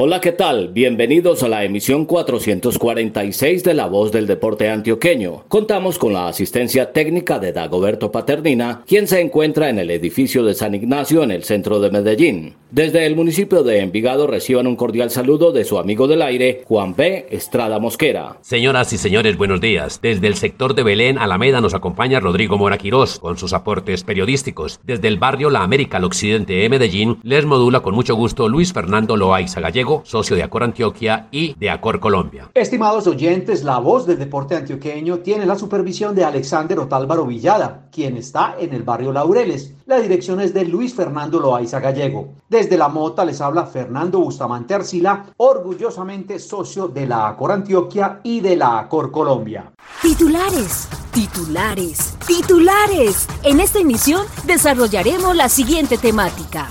Hola, ¿qué tal? Bienvenidos a la emisión 446 de La Voz del Deporte Antioqueño. Contamos con la asistencia técnica de Dagoberto Paternina, quien se encuentra en el edificio de San Ignacio en el centro de Medellín. Desde el municipio de Envigado reciban un cordial saludo de su amigo del aire, Juan B. Estrada Mosquera. Señoras y señores, buenos días. Desde el sector de Belén, Alameda, nos acompaña Rodrigo Mora Quirós con sus aportes periodísticos. Desde el barrio La América al occidente de Medellín, les modula con mucho gusto Luis Fernando Loaiza Gallego, socio de Acor Antioquia y de Acor Colombia. Estimados oyentes, la voz del deporte antioqueño tiene la supervisión de Alexander Otálvaro Villada, quien está en el barrio Laureles. La dirección es de Luis Fernando Loaiza Gallego. Desde la Mota les habla Fernando Bustamante Arcila, orgullosamente socio de la Acor Antioquia y de la Acor Colombia. Titulares, titulares, titulares. En esta emisión desarrollaremos la siguiente temática.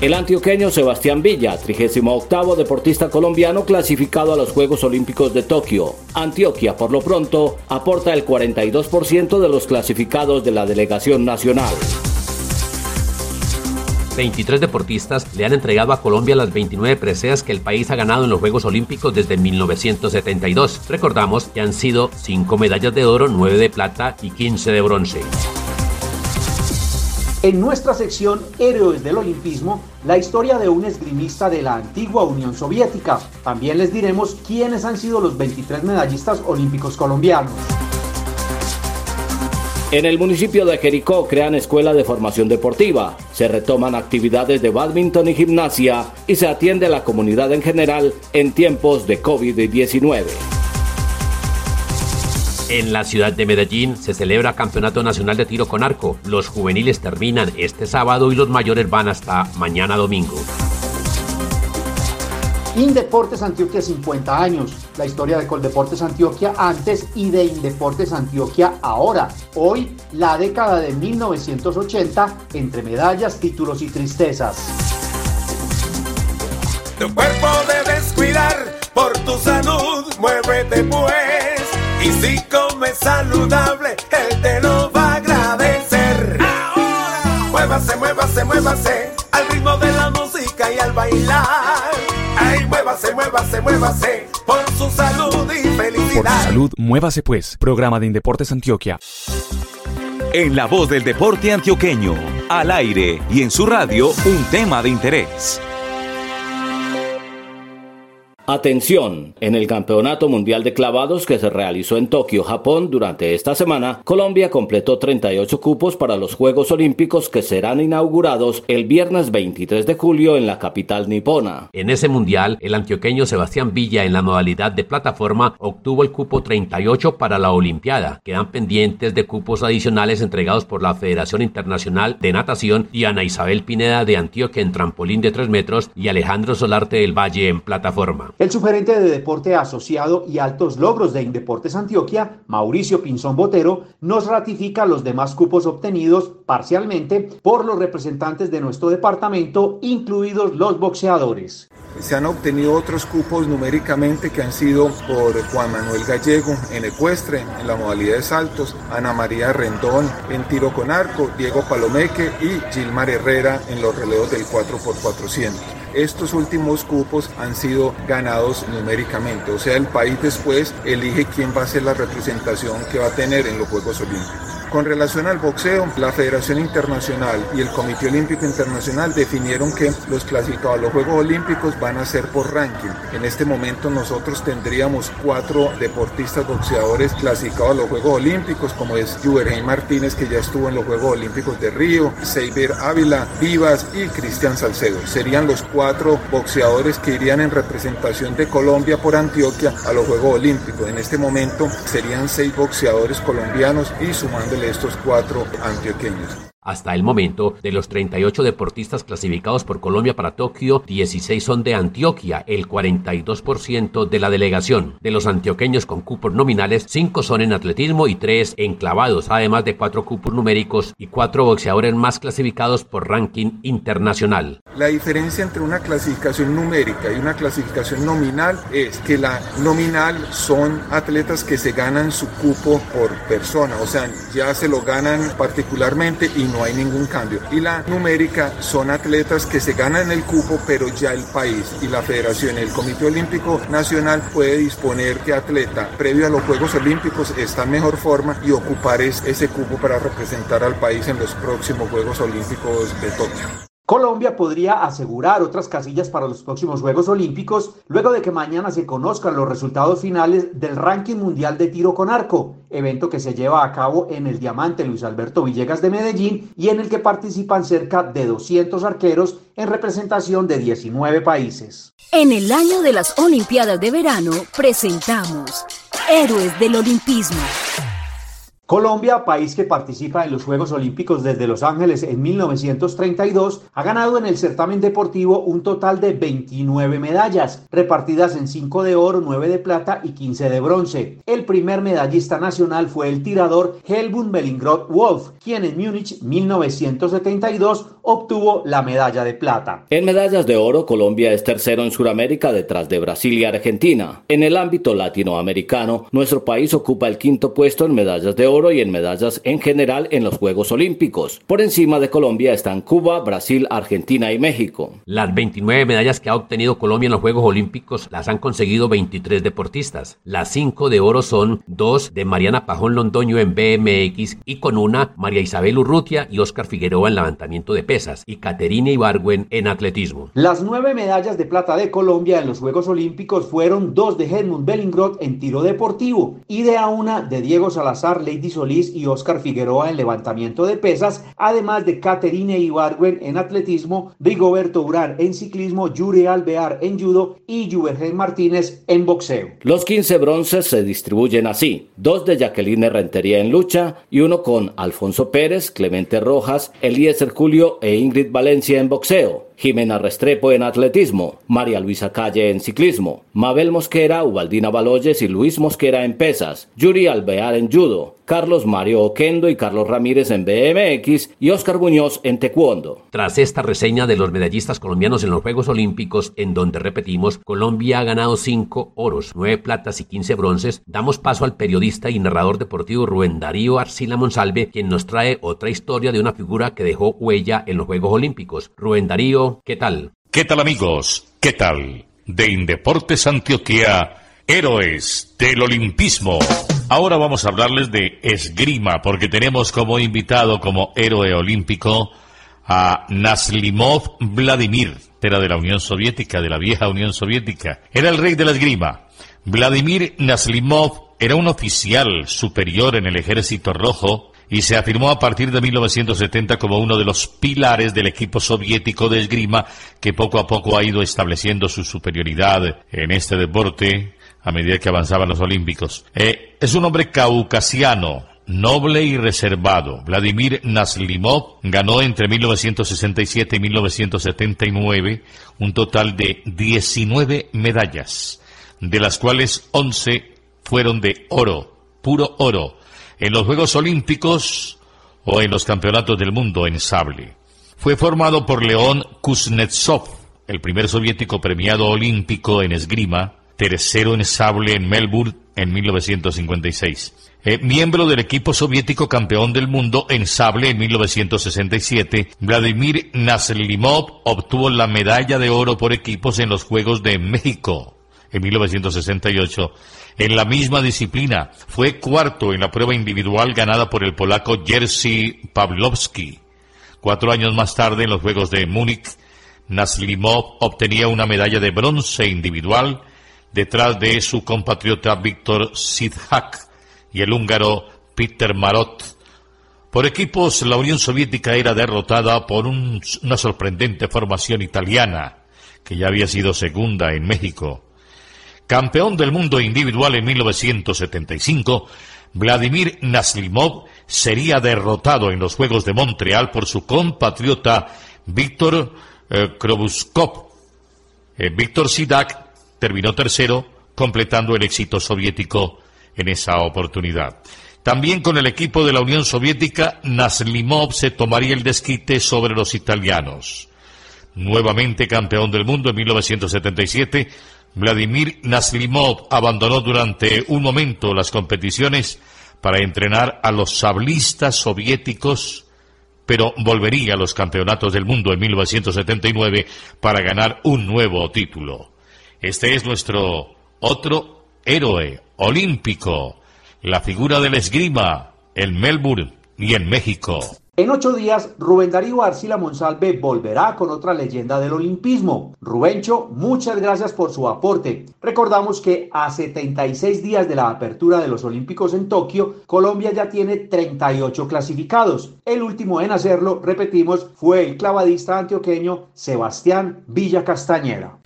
El antioqueño Sebastián Villa, 38 deportista colombiano clasificado a los Juegos Olímpicos de Tokio. Antioquia, por lo pronto, aporta el 42% de los clasificados de la delegación nacional. 23 deportistas le han entregado a Colombia las 29 preseas que el país ha ganado en los Juegos Olímpicos desde 1972. Recordamos que han sido 5 medallas de oro, 9 de plata y 15 de bronce. En nuestra sección Héroes del Olimpismo, la historia de un esgrimista de la antigua Unión Soviética. También les diremos quiénes han sido los 23 medallistas olímpicos colombianos. En el municipio de Jericó crean escuela de formación deportiva, se retoman actividades de badminton y gimnasia y se atiende a la comunidad en general en tiempos de COVID-19. En la ciudad de Medellín se celebra Campeonato Nacional de Tiro con Arco. Los juveniles terminan este sábado y los mayores van hasta mañana domingo. Indeportes Antioquia 50 años. La historia de Coldeportes Antioquia antes y de Indeportes Antioquia ahora. Hoy, la década de 1980, entre medallas, títulos y tristezas. Tu cuerpo debes cuidar por tu salud. Muévete pues. Y si comes saludable, él te lo va a agradecer. Ahora, muévase, muévase, muévase al ritmo de la música y al bailar. Ay, muévase, muévase, muévase por su salud y felicidad. Por su salud, muévase pues. Programa de Indeportes Antioquia. En la voz del deporte antioqueño, al aire y en su radio, un tema de interés. Atención, en el Campeonato Mundial de Clavados que se realizó en Tokio, Japón, durante esta semana, Colombia completó 38 cupos para los Juegos Olímpicos que serán inaugurados el viernes 23 de julio en la capital nipona. En ese mundial, el antioqueño Sebastián Villa en la modalidad de plataforma obtuvo el cupo 38 para la Olimpiada. Quedan pendientes de cupos adicionales entregados por la Federación Internacional de Natación y Ana Isabel Pineda de Antioquia en trampolín de 3 metros y Alejandro Solarte del Valle en plataforma. El sugerente de Deporte Asociado y Altos Logros de Indeportes Antioquia, Mauricio Pinzón Botero, nos ratifica los demás cupos obtenidos parcialmente por los representantes de nuestro departamento, incluidos los boxeadores. Se han obtenido otros cupos numéricamente que han sido por Juan Manuel Gallego en ecuestre, en la modalidad de saltos, Ana María Rendón en tiro con arco, Diego Palomeque y Gilmar Herrera en los relevos del 4x400. Estos últimos cupos han sido ganados numéricamente, o sea, el país después elige quién va a ser la representación que va a tener en los Juegos Olímpicos. Con relación al boxeo, la Federación Internacional y el Comité Olímpico Internacional definieron que los clasificados a los Juegos Olímpicos van a ser por ranking. En este momento nosotros tendríamos cuatro deportistas boxeadores clasificados a los Juegos Olímpicos, como es Juvergen Martínez, que ya estuvo en los Juegos Olímpicos de Río, Seiber Ávila, Vivas y Cristian Salcedo. Serían los cuatro boxeadores que irían en representación de Colombia por Antioquia a los Juegos Olímpicos. En este momento serían seis boxeadores colombianos y estos cuatro antioqueños. Hasta el momento, de los 38 deportistas clasificados por Colombia para Tokio, 16 son de Antioquia, el 42% de la delegación. De los antioqueños con cupos nominales, 5 son en atletismo y 3 en clavados, además de 4 cupos numéricos y 4 boxeadores más clasificados por ranking internacional. La diferencia entre una clasificación numérica y una clasificación nominal es que la nominal son atletas que se ganan su cupo por persona, o sea, ya se lo ganan particularmente y no hay ningún cambio. Y la numérica son atletas que se ganan el cupo, pero ya el país y la federación, el Comité Olímpico Nacional puede disponer que atleta previo a los Juegos Olímpicos está en mejor forma y ocupar ese cupo para representar al país en los próximos Juegos Olímpicos de Tokio. Colombia podría asegurar otras casillas para los próximos Juegos Olímpicos luego de que mañana se conozcan los resultados finales del ranking mundial de tiro con arco, evento que se lleva a cabo en el Diamante Luis Alberto Villegas de Medellín y en el que participan cerca de 200 arqueros en representación de 19 países. En el año de las Olimpiadas de Verano presentamos Héroes del Olimpismo. Colombia, país que participa en los Juegos Olímpicos desde Los Ángeles en 1932, ha ganado en el certamen deportivo un total de 29 medallas, repartidas en 5 de oro, 9 de plata y 15 de bronce. El primer medallista nacional fue el tirador Helmut Mellingrod Wolf, quien en Múnich 1972 obtuvo la medalla de plata. En medallas de oro, Colombia es tercero en Sudamérica detrás de Brasil y Argentina. En el ámbito latinoamericano, nuestro país ocupa el quinto puesto en medallas de oro y en medallas en general en los Juegos Olímpicos. Por encima de Colombia están Cuba, Brasil, Argentina y México. Las 29 medallas que ha obtenido Colombia en los Juegos Olímpicos las han conseguido 23 deportistas. Las 5 de oro son 2 de Mariana Pajón Londoño en BMX y con una María Isabel Urrutia y Oscar Figueroa en levantamiento de pesas y Caterina Ibargüen en atletismo. Las nueve medallas de plata de Colombia en los Juegos Olímpicos fueron dos de Helmut Bellingrod en tiro deportivo y de a una de Diego Salazar Lady Solís y Oscar Figueroa en levantamiento de pesas, además de Caterine Ibargüen en atletismo, Rigoberto Urán en ciclismo, Yuri Alvear en judo y Juvergen Martínez en boxeo. Los 15 bronces se distribuyen así, dos de Jacqueline Rentería en lucha y uno con Alfonso Pérez, Clemente Rojas, Eliezer Julio e Ingrid Valencia en boxeo. Jimena Restrepo en atletismo, María Luisa Calle en ciclismo, Mabel Mosquera, Ubaldina Baloyes y Luis Mosquera en pesas, Yuri Alvear en judo, Carlos Mario Oquendo y Carlos Ramírez en BMX y Oscar Muñoz en taekwondo. Tras esta reseña de los medallistas colombianos en los Juegos Olímpicos, en donde repetimos, Colombia ha ganado 5 oros, 9 platas y 15 bronces, damos paso al periodista y narrador deportivo Rubén Darío Arcila Monsalve, quien nos trae otra historia de una figura que dejó huella en los Juegos Olímpicos. Rubén Darío, ¿qué tal? ¿Qué tal amigos? ¿Qué tal? De Indeportes Antioquia, héroes del olimpismo. Ahora vamos a hablarles de esgrima, porque tenemos como invitado, como héroe olímpico, a Naslimov Vladimir. Era de la Unión Soviética, de la vieja Unión Soviética. Era el rey de la esgrima. Vladimir Naslimov era un oficial superior en el ejército rojo y se afirmó a partir de 1970 como uno de los pilares del equipo soviético de esgrima que poco a poco ha ido estableciendo su superioridad en este deporte a medida que avanzaban los Olímpicos. Eh, es un hombre caucasiano, noble y reservado. Vladimir Naslimov ganó entre 1967 y 1979 un total de 19 medallas, de las cuales 11 fueron de oro, puro oro en los Juegos Olímpicos o en los Campeonatos del Mundo en sable. Fue formado por León Kuznetsov, el primer soviético premiado olímpico en esgrima, tercero en sable en Melbourne en 1956. Eh, miembro del equipo soviético campeón del mundo en sable en 1967, Vladimir Naslimov obtuvo la medalla de oro por equipos en los Juegos de México en 1968 en la misma disciplina. Fue cuarto en la prueba individual ganada por el polaco Jerzy Pawlowski. Cuatro años más tarde, en los Juegos de Múnich, Naslimov obtenía una medalla de bronce individual detrás de su compatriota Víctor Sidhak y el húngaro Peter Marot. Por equipos, la Unión Soviética era derrotada por una sorprendente formación italiana, que ya había sido segunda en México. Campeón del mundo individual en 1975, Vladimir Naslimov sería derrotado en los Juegos de Montreal por su compatriota Víctor eh, Krobuskov. Eh, Víctor Sidak terminó tercero, completando el éxito soviético en esa oportunidad. También con el equipo de la Unión Soviética, Naslimov se tomaría el desquite sobre los italianos. Nuevamente campeón del mundo en 1977, Vladimir Naslimov abandonó durante un momento las competiciones para entrenar a los sablistas soviéticos, pero volvería a los campeonatos del mundo en 1979 para ganar un nuevo título. Este es nuestro otro héroe olímpico, la figura del esgrima en Melbourne y en México. En ocho días, Rubén Darío Arcila Monsalve volverá con otra leyenda del olimpismo. Rubencho, muchas gracias por su aporte. Recordamos que a 76 días de la apertura de los Olímpicos en Tokio, Colombia ya tiene 38 clasificados. El último en hacerlo, repetimos, fue el clavadista antioqueño Sebastián Villa Castañeda.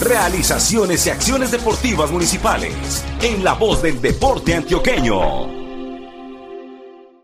Realizaciones y acciones deportivas municipales en la voz del deporte antioqueño.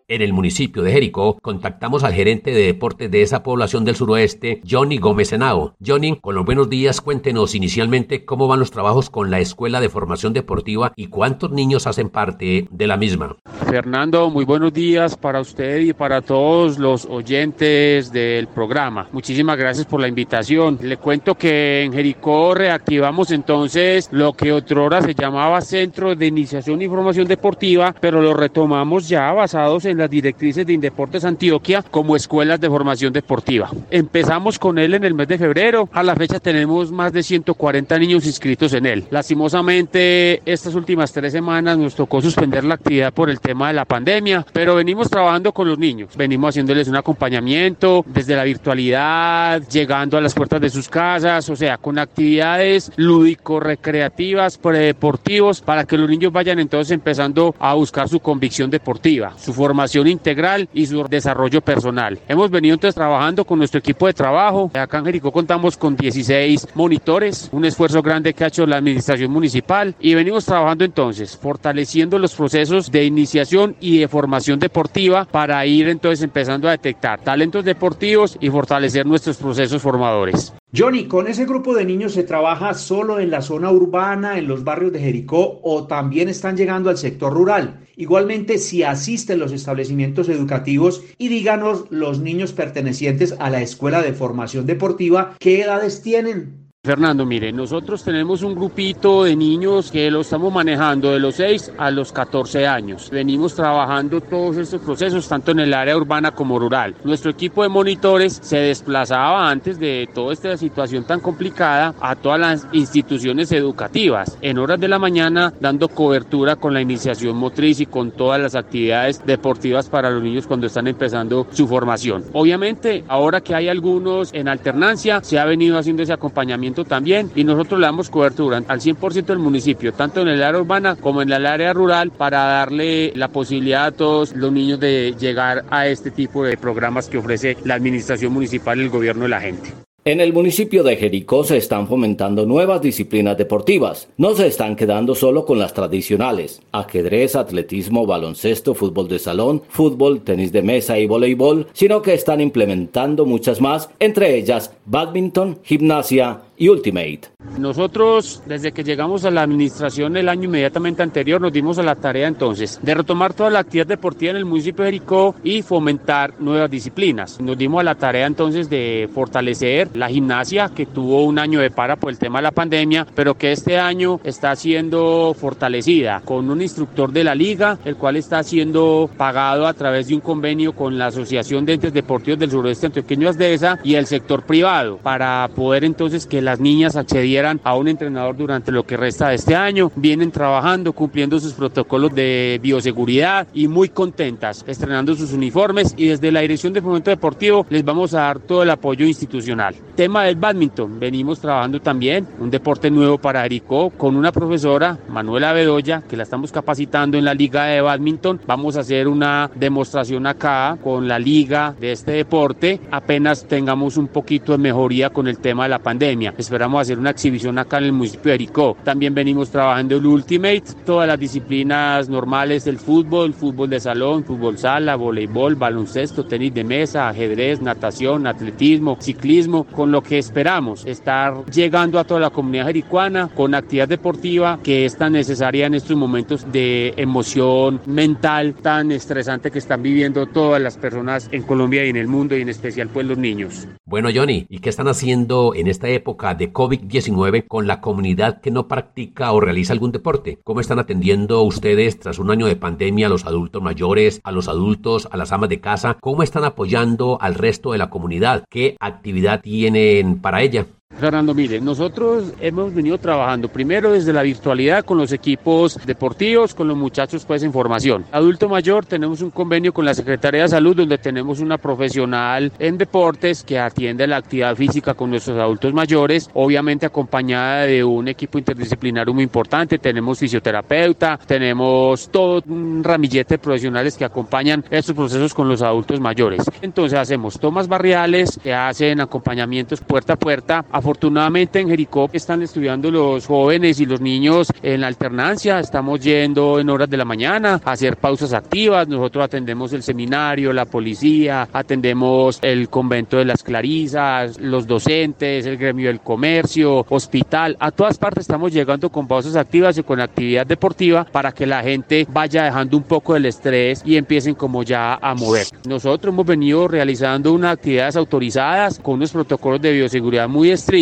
En el municipio de Jericó contactamos al gerente de deportes de esa población del suroeste, Johnny Gómez Henao. Johnny, con los buenos días, cuéntenos inicialmente cómo van los trabajos con la Escuela de Formación Deportiva y cuántos niños hacen parte de la misma. Fernando, muy buenos días para usted y para todos los oyentes del programa. Muchísimas gracias por la invitación. Le cuento que en Jericó reactivamos entonces lo que otrora se llamaba Centro de Iniciación y Formación Deportiva, pero lo retomamos ya basados en las directrices de Indeportes Antioquia como escuelas de formación deportiva. Empezamos con él en el mes de febrero. A la fecha tenemos más de 140 niños inscritos en él. Lastimosamente, estas últimas tres semanas nos tocó suspender la actividad por el tema de la pandemia, pero venimos trabajando con los niños. Venimos haciéndoles un acompañamiento desde la virtualidad, llegando a las puertas de sus casas, o sea, con actividades lúdico-recreativas, deportivos, para que los niños vayan entonces empezando a buscar su convicción deportiva, su formación integral y su desarrollo personal. Hemos venido entonces trabajando con nuestro equipo de trabajo. Acá en Jericó contamos con 16 monitores, un esfuerzo grande que ha hecho la administración municipal y venimos trabajando entonces fortaleciendo los procesos de iniciación y de formación deportiva para ir entonces empezando a detectar talentos deportivos y fortalecer nuestros procesos formadores. Johnny, ¿con ese grupo de niños se trabaja solo en la zona urbana, en los barrios de Jericó o también están llegando al sector rural? Igualmente, si asisten los establecimientos educativos y díganos los niños pertenecientes a la Escuela de Formación Deportiva, ¿qué edades tienen? Fernando, mire, nosotros tenemos un grupito de niños que lo estamos manejando de los 6 a los 14 años. Venimos trabajando todos estos procesos tanto en el área urbana como rural. Nuestro equipo de monitores se desplazaba antes de toda esta situación tan complicada a todas las instituciones educativas en horas de la mañana dando cobertura con la iniciación motriz y con todas las actividades deportivas para los niños cuando están empezando su formación. Obviamente, ahora que hay algunos en alternancia, se ha venido haciendo ese acompañamiento también y nosotros le damos cobertura al 100% del municipio, tanto en el área urbana como en el área rural, para darle la posibilidad a todos los niños de llegar a este tipo de programas que ofrece la administración municipal el gobierno de la gente. En el municipio de Jericó se están fomentando nuevas disciplinas deportivas. No se están quedando solo con las tradicionales. Ajedrez, atletismo, baloncesto, fútbol de salón, fútbol, tenis de mesa y voleibol, sino que están implementando muchas más, entre ellas badminton, gimnasia, y Ultimate. Nosotros, desde que llegamos a la administración el año inmediatamente anterior, nos dimos a la tarea entonces de retomar toda la actividad deportiva en el municipio de Jericó y fomentar nuevas disciplinas. Nos dimos a la tarea entonces de fortalecer la gimnasia, que tuvo un año de para por el tema de la pandemia, pero que este año está siendo fortalecida con un instructor de la liga, el cual está siendo pagado a través de un convenio con la Asociación de Entes Deportivos del Suroeste Antioqueño Asdesa y el sector privado, para poder entonces que las niñas accedieran a un entrenador durante lo que resta de este año. Vienen trabajando, cumpliendo sus protocolos de bioseguridad y muy contentas, estrenando sus uniformes y desde la Dirección de Fomento Deportivo les vamos a dar todo el apoyo institucional. Tema del badminton, venimos trabajando también un deporte nuevo para Jericó con una profesora, Manuela Bedoya, que la estamos capacitando en la liga de badminton. Vamos a hacer una demostración acá con la liga de este deporte apenas tengamos un poquito de mejoría con el tema de la pandemia. Esperamos hacer una exhibición acá en el municipio de Jericó. También venimos trabajando el Ultimate, todas las disciplinas normales del fútbol, fútbol de salón, fútbol sala, voleibol, baloncesto, tenis de mesa, ajedrez, natación, atletismo, ciclismo, con lo que esperamos estar llegando a toda la comunidad jericuana con actividad deportiva que es tan necesaria en estos momentos de emoción mental tan estresante que están viviendo todas las personas en Colombia y en el mundo y en especial pues los niños. Bueno Johnny, ¿y qué están haciendo en esta época de COVID-19 con la comunidad que no practica o realiza algún deporte? ¿Cómo están atendiendo ustedes tras un año de pandemia a los adultos mayores, a los adultos, a las amas de casa? ¿Cómo están apoyando al resto de la comunidad? ¿Qué actividad tienen para ella? Fernando, mire, nosotros hemos venido trabajando primero desde la virtualidad con los equipos deportivos, con los muchachos pues en formación. Adulto mayor tenemos un convenio con la Secretaría de Salud donde tenemos una profesional en deportes que atiende la actividad física con nuestros adultos mayores, obviamente acompañada de un equipo interdisciplinario muy importante. Tenemos fisioterapeuta, tenemos todo un ramillete de profesionales que acompañan estos procesos con los adultos mayores. Entonces hacemos tomas barriales, que hacen acompañamientos puerta a puerta Afortunadamente en Jericó están estudiando los jóvenes y los niños en la alternancia. Estamos yendo en horas de la mañana a hacer pausas activas. Nosotros atendemos el seminario, la policía, atendemos el convento de las Clarisas, los docentes, el gremio del comercio, hospital. A todas partes estamos llegando con pausas activas y con actividad deportiva para que la gente vaya dejando un poco del estrés y empiecen como ya a mover. Nosotros hemos venido realizando unas actividades autorizadas con unos protocolos de bioseguridad muy estrictos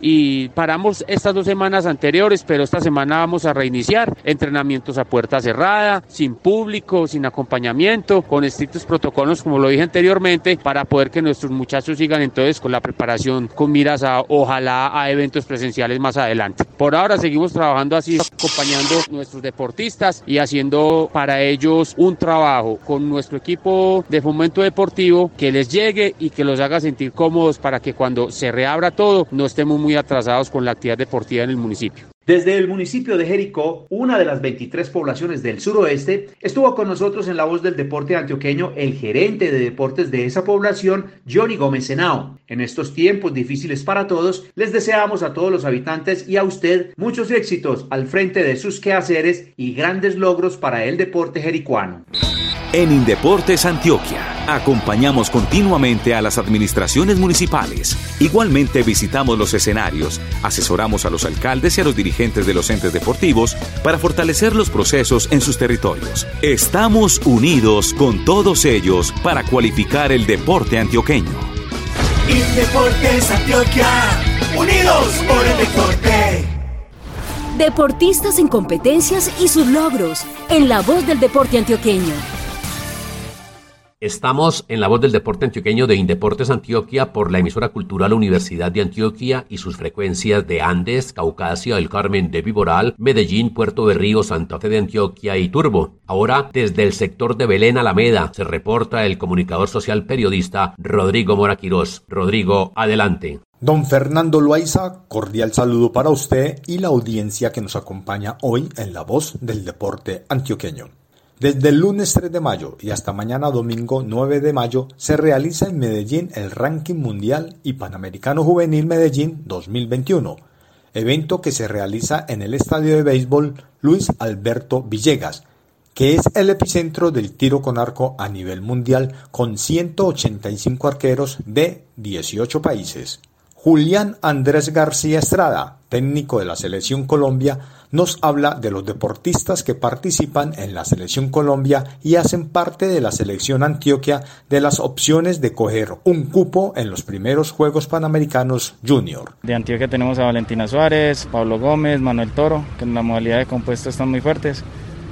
y paramos estas dos semanas anteriores, pero esta semana vamos a reiniciar entrenamientos a puerta cerrada, sin público, sin acompañamiento, con estrictos protocolos, como lo dije anteriormente, para poder que nuestros muchachos sigan entonces con la preparación con miras a ojalá a eventos presenciales más adelante. Por ahora seguimos trabajando así, acompañando nuestros deportistas y haciendo para ellos un trabajo con nuestro equipo de fomento deportivo que les llegue y que los haga sentir cómodos para que cuando se reabra todo no estemos muy atrasados con la actividad deportiva en el municipio. Desde el municipio de Jericó, una de las 23 poblaciones del suroeste, estuvo con nosotros en la voz del deporte antioqueño el gerente de deportes de esa población, Johnny Gómez Senao. En estos tiempos difíciles para todos, les deseamos a todos los habitantes y a usted muchos éxitos al frente de sus quehaceres y grandes logros para el deporte jericuano. En Indeportes Antioquia acompañamos continuamente a las administraciones municipales. Igualmente visitamos los escenarios, asesoramos a los alcaldes y a los dirigentes de los entes deportivos para fortalecer los procesos en sus territorios. Estamos unidos con todos ellos para cualificar el deporte antioqueño. Antioquia, unidos por el deporte. Deportistas en competencias y sus logros, en la voz del deporte antioqueño. Estamos en la voz del deporte antioqueño de Indeportes Antioquia por la emisora cultural Universidad de Antioquia y sus frecuencias de Andes, Caucasia, El Carmen de Viboral, Medellín, Puerto de Río, Santa Fe de Antioquia y Turbo. Ahora, desde el sector de Belén Alameda, se reporta el comunicador social periodista Rodrigo Moraquirós. Rodrigo, adelante. Don Fernando Loaiza, cordial saludo para usted y la audiencia que nos acompaña hoy en la voz del deporte antioqueño. Desde el lunes 3 de mayo y hasta mañana domingo 9 de mayo se realiza en Medellín el Ranking Mundial y Panamericano Juvenil Medellín 2021, evento que se realiza en el Estadio de Béisbol Luis Alberto Villegas, que es el epicentro del tiro con arco a nivel mundial con 185 arqueros de 18 países. Julián Andrés García Estrada, técnico de la Selección Colombia, nos habla de los deportistas que participan en la Selección Colombia y hacen parte de la Selección Antioquia de las opciones de coger un cupo en los primeros Juegos Panamericanos Junior. De Antioquia tenemos a Valentina Suárez, Pablo Gómez, Manuel Toro, que en la modalidad de compuesto están muy fuertes.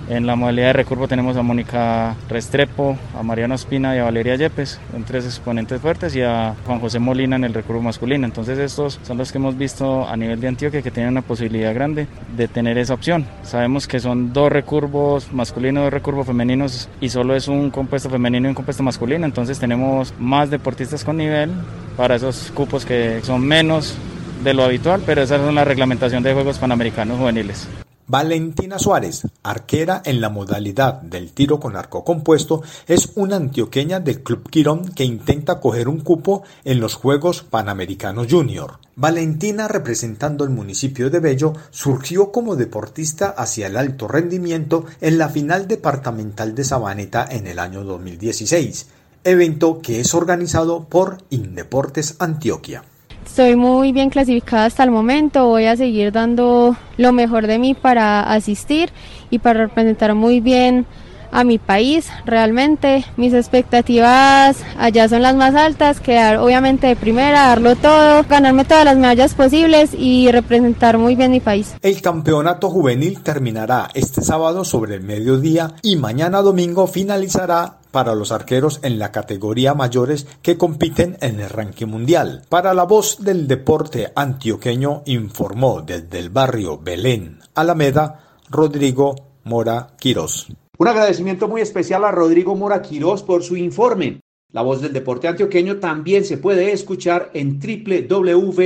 En la modalidad de recurvo tenemos a Mónica Restrepo, a Mariano Espina y a Valeria Yepes, son tres exponentes fuertes, y a Juan José Molina en el recurvo masculino. Entonces estos son los que hemos visto a nivel de Antioquia que tienen una posibilidad grande de tener esa opción. Sabemos que son dos recurvos masculinos, dos recurvos femeninos y solo es un compuesto femenino y un compuesto masculino. Entonces tenemos más deportistas con nivel para esos cupos que son menos de lo habitual, pero esa es la reglamentación de Juegos Panamericanos Juveniles. Valentina Suárez, arquera en la modalidad del tiro con arco compuesto, es una antioqueña del Club Quirón que intenta coger un cupo en los Juegos Panamericanos Junior. Valentina, representando el municipio de Bello, surgió como deportista hacia el alto rendimiento en la final departamental de Sabaneta en el año 2016, evento que es organizado por Indeportes Antioquia. Estoy muy bien clasificada hasta el momento, voy a seguir dando lo mejor de mí para asistir y para representar muy bien a mi país. Realmente mis expectativas allá son las más altas, quedar obviamente de primera, darlo todo, ganarme todas las medallas posibles y representar muy bien mi país. El campeonato juvenil terminará este sábado sobre el mediodía y mañana domingo finalizará para los arqueros en la categoría mayores que compiten en el ranking mundial. Para la voz del deporte antioqueño informó desde el barrio Belén, Alameda, Rodrigo Mora Quirós. Un agradecimiento muy especial a Rodrigo Mora Quirós por su informe. La voz del deporte antioqueño también se puede escuchar en www.anchor.fm,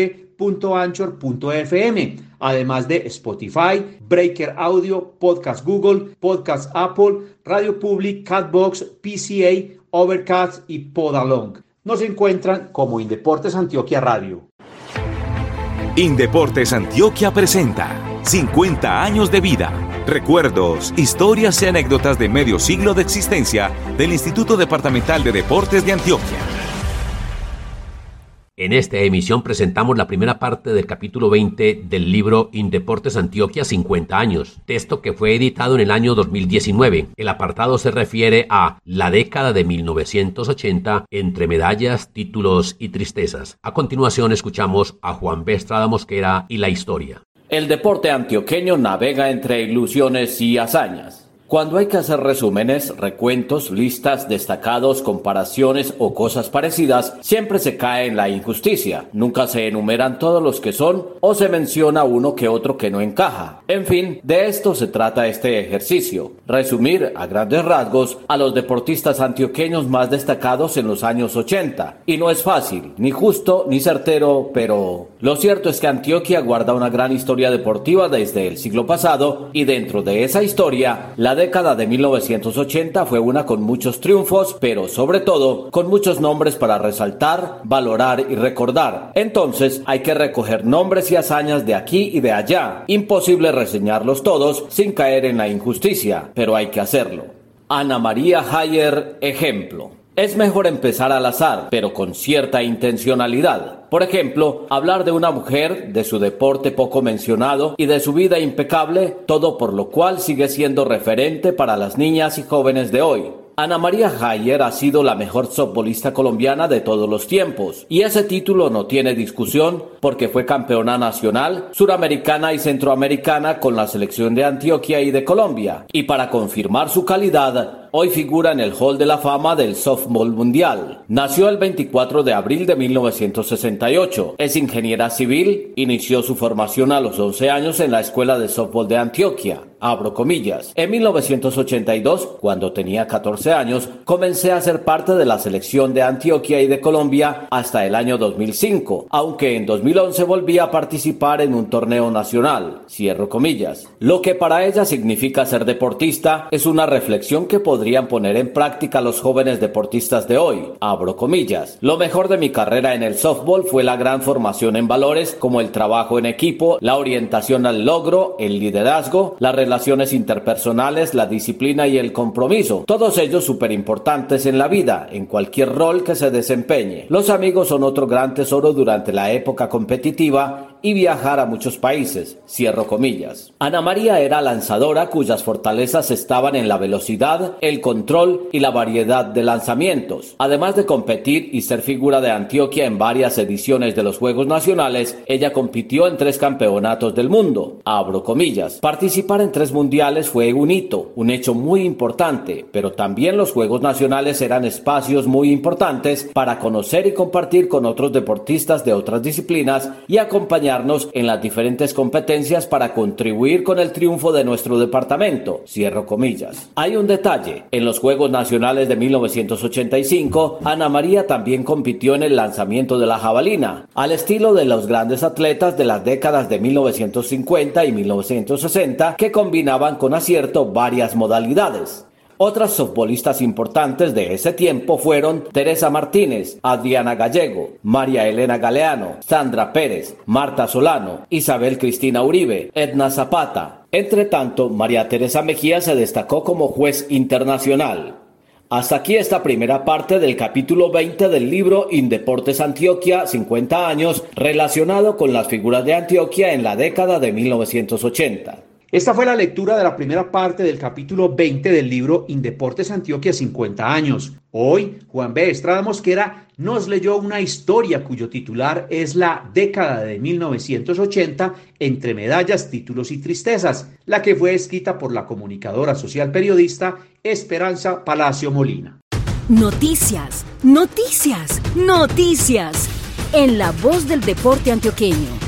además de Spotify, Breaker Audio, Podcast Google, Podcast Apple, Radio Public, Catbox, PCA, Overcast y Podalong. Nos encuentran como Indeportes Antioquia Radio. Indeportes Antioquia presenta 50 años de vida Recuerdos, historias y anécdotas de medio siglo de existencia del Instituto Departamental de Deportes de Antioquia. En esta emisión presentamos la primera parte del capítulo 20 del libro Indeportes Antioquia 50 años, texto que fue editado en el año 2019. El apartado se refiere a la década de 1980 entre medallas, títulos y tristezas. A continuación escuchamos a Juan B. Estrada Mosquera y la historia. El deporte antioqueño navega entre ilusiones y hazañas. Cuando hay que hacer resúmenes, recuentos, listas, destacados, comparaciones o cosas parecidas, siempre se cae en la injusticia. Nunca se enumeran todos los que son o se menciona uno que otro que no encaja. En fin, de esto se trata este ejercicio. Resumir a grandes rasgos a los deportistas antioqueños más destacados en los años 80. Y no es fácil, ni justo, ni certero, pero lo cierto es que Antioquia guarda una gran historia deportiva desde el siglo pasado y dentro de esa historia, la década de 1980 fue una con muchos triunfos, pero sobre todo con muchos nombres para resaltar, valorar y recordar. Entonces hay que recoger nombres y hazañas de aquí y de allá. Imposible reseñarlos todos sin caer en la injusticia, pero hay que hacerlo. Ana María Hayer, ejemplo. Es mejor empezar al azar, pero con cierta intencionalidad. Por ejemplo, hablar de una mujer, de su deporte poco mencionado y de su vida impecable, todo por lo cual sigue siendo referente para las niñas y jóvenes de hoy. Ana María Hayer ha sido la mejor softbolista colombiana de todos los tiempos, y ese título no tiene discusión porque fue campeona nacional, suramericana y centroamericana con la selección de Antioquia y de Colombia. Y para confirmar su calidad, hoy figura en el Hall de la Fama del Softball Mundial. Nació el 24 de abril de 1968. Es ingeniera civil. Inició su formación a los 11 años en la Escuela de Softball de Antioquia. Abro comillas. En 1982, cuando tenía 14 años, comencé a ser parte de la selección de Antioquia y de Colombia hasta el año 2005, aunque en 2011 volví a participar en un torneo nacional. Cierro comillas. Lo que para ella significa ser deportista es una reflexión que podría podrían poner en práctica los jóvenes deportistas de hoy. Abro comillas. Lo mejor de mi carrera en el softball fue la gran formación en valores como el trabajo en equipo, la orientación al logro, el liderazgo, las relaciones interpersonales, la disciplina y el compromiso. Todos ellos súper importantes en la vida, en cualquier rol que se desempeñe. Los amigos son otro gran tesoro durante la época competitiva y viajar a muchos países. Cierro comillas. Ana María era lanzadora cuyas fortalezas estaban en la velocidad, el control y la variedad de lanzamientos. Además de competir y ser figura de Antioquia en varias ediciones de los Juegos Nacionales, ella compitió en tres campeonatos del mundo. Abro comillas. Participar en tres mundiales fue un hito, un hecho muy importante, pero también los Juegos Nacionales eran espacios muy importantes para conocer y compartir con otros deportistas de otras disciplinas y acompañar en las diferentes competencias para contribuir con el triunfo de nuestro departamento. Cierro comillas. Hay un detalle. En los Juegos Nacionales de 1985, Ana María también compitió en el lanzamiento de la jabalina, al estilo de los grandes atletas de las décadas de 1950 y 1960 que combinaban con acierto varias modalidades. Otras futbolistas importantes de ese tiempo fueron Teresa Martínez, Adriana Gallego, María Elena Galeano, Sandra Pérez, Marta Solano, Isabel Cristina Uribe, Edna Zapata. Entre tanto, María Teresa Mejía se destacó como juez internacional. Hasta aquí esta primera parte del capítulo 20 del libro Indeportes Antioquia 50 años relacionado con las figuras de Antioquia en la década de 1980. Esta fue la lectura de la primera parte del capítulo 20 del libro Indeportes Antioquia 50 años. Hoy, Juan B. Estrada Mosquera nos leyó una historia cuyo titular es La década de 1980 entre medallas, títulos y tristezas, la que fue escrita por la comunicadora social periodista Esperanza Palacio Molina. Noticias, noticias, noticias. En la voz del deporte antioqueño.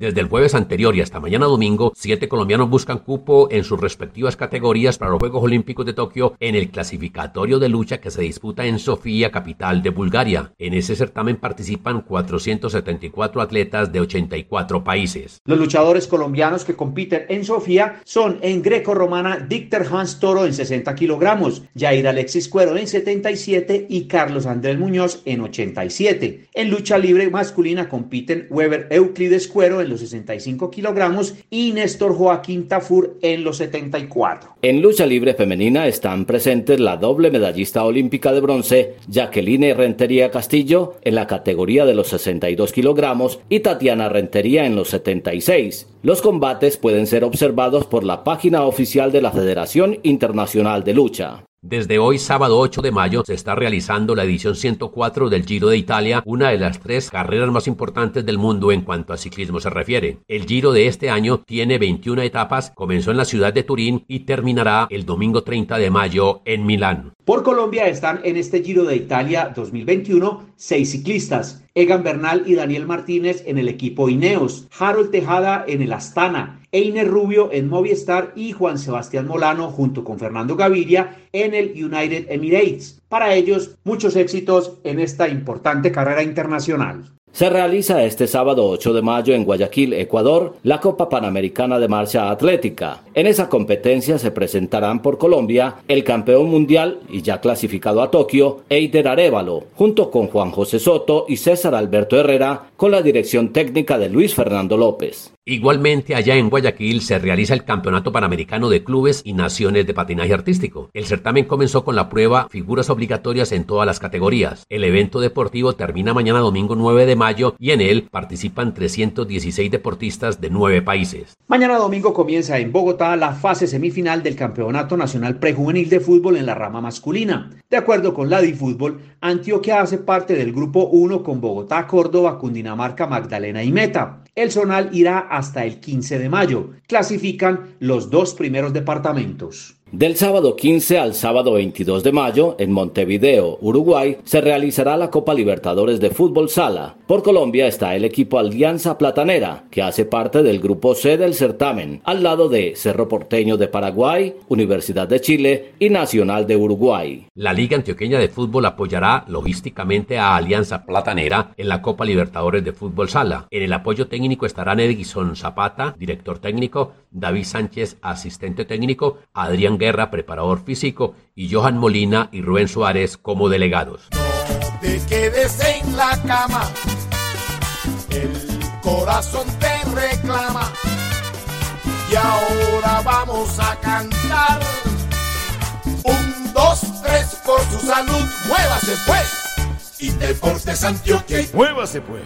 Desde el jueves anterior y hasta mañana domingo, siete colombianos buscan cupo en sus respectivas categorías para los Juegos Olímpicos de Tokio en el clasificatorio de lucha que se disputa en Sofía, capital de Bulgaria. En ese certamen participan 474 atletas de 84 países. Los luchadores colombianos que compiten en Sofía son en greco-romana Dicter Hans Toro en 60 kilogramos, Jair Alexis Cuero en 77 y Carlos Andrés Muñoz en 87. En lucha libre masculina compiten Weber Euclides Cuero en los 65 kilogramos y Néstor Joaquín Tafur en los 74. En lucha libre femenina están presentes la doble medallista olímpica de bronce Jacqueline Rentería Castillo en la categoría de los 62 kilogramos y Tatiana Rentería en los 76. Los combates pueden ser observados por la página oficial de la Federación Internacional de Lucha. Desde hoy, sábado 8 de mayo, se está realizando la edición 104 del Giro de Italia, una de las tres carreras más importantes del mundo en cuanto a ciclismo se refiere. El Giro de este año tiene 21 etapas, comenzó en la ciudad de Turín y terminará el domingo 30 de mayo en Milán. Por Colombia están en este Giro de Italia 2021 seis ciclistas. Egan Bernal y Daniel Martínez en el equipo Ineos, Harold Tejada en el Astana, Einer Rubio en Movistar y Juan Sebastián Molano junto con Fernando Gaviria en el United Emirates. Para ellos, muchos éxitos en esta importante carrera internacional. Se realiza este sábado 8 de mayo en Guayaquil, Ecuador, la Copa Panamericana de Marcha Atlética. En esa competencia se presentarán por Colombia el campeón mundial y ya clasificado a Tokio, Eider Arevalo, junto con Juan José Soto y César Alberto Herrera, con la dirección técnica de Luis Fernando López. Igualmente, allá en Guayaquil se realiza el Campeonato Panamericano de Clubes y Naciones de Patinaje Artístico. El certamen comenzó con la prueba Figuras Obligatorias en todas las categorías. El evento deportivo termina mañana domingo 9 de mayo y en él participan 316 deportistas de nueve países. Mañana domingo comienza en Bogotá la fase semifinal del Campeonato Nacional Prejuvenil de Fútbol en la rama masculina. De acuerdo con la DiFútbol, Antioquia hace parte del grupo 1 con Bogotá, Córdoba, Cundinamarca, Magdalena y Meta. El zonal irá hasta el 15 de mayo. Clasifican los dos primeros departamentos. Del sábado 15 al sábado 22 de mayo, en Montevideo, Uruguay, se realizará la Copa Libertadores de Fútbol Sala. Por Colombia está el equipo Alianza Platanera, que hace parte del grupo C del certamen, al lado de Cerro Porteño de Paraguay, Universidad de Chile y Nacional de Uruguay. La Liga Antioqueña de Fútbol apoyará logísticamente a Alianza Platanera en la Copa Libertadores de Fútbol Sala. En el apoyo técnico estarán Edison Zapata, director técnico, David Sánchez, asistente técnico, Adrián Guerra, preparador físico, y Johan Molina y Rubén Suárez como delegados. No te quedes en la cama, el corazón te reclama. Y ahora vamos a cantar. Un, dos, tres, por su salud, muévase pues. Y Deportes Antioquia. Muévase pues.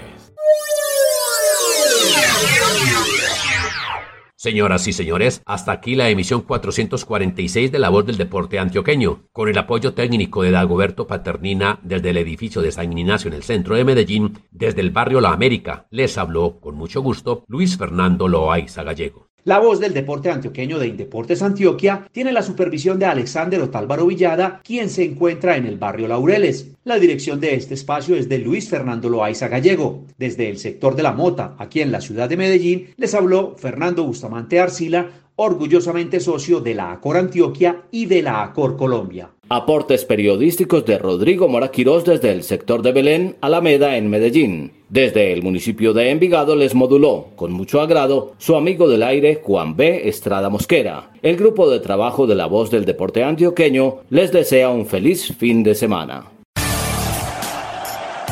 Señoras y señores, hasta aquí la emisión 446 de La Voz del Deporte Antioqueño, con el apoyo técnico de Dagoberto Paternina desde el edificio de San Ignacio en el centro de Medellín, desde el barrio La América. Les habló con mucho gusto Luis Fernando Loaiza Gallego. La voz del deporte antioqueño de Indeportes Antioquia tiene la supervisión de Alexander Otálvaro Villada, quien se encuentra en el barrio Laureles. La dirección de este espacio es de Luis Fernando Loaiza Gallego. Desde el sector de la Mota, aquí en la ciudad de Medellín, les habló Fernando Bustamante Arcila, orgullosamente socio de la ACOR Antioquia y de la ACOR Colombia. Aportes periodísticos de Rodrigo Moraquirós desde el sector de Belén, Alameda en Medellín. Desde el municipio de Envigado les moduló, con mucho agrado, su amigo del aire Juan B. Estrada Mosquera. El grupo de trabajo de la voz del deporte antioqueño les desea un feliz fin de semana.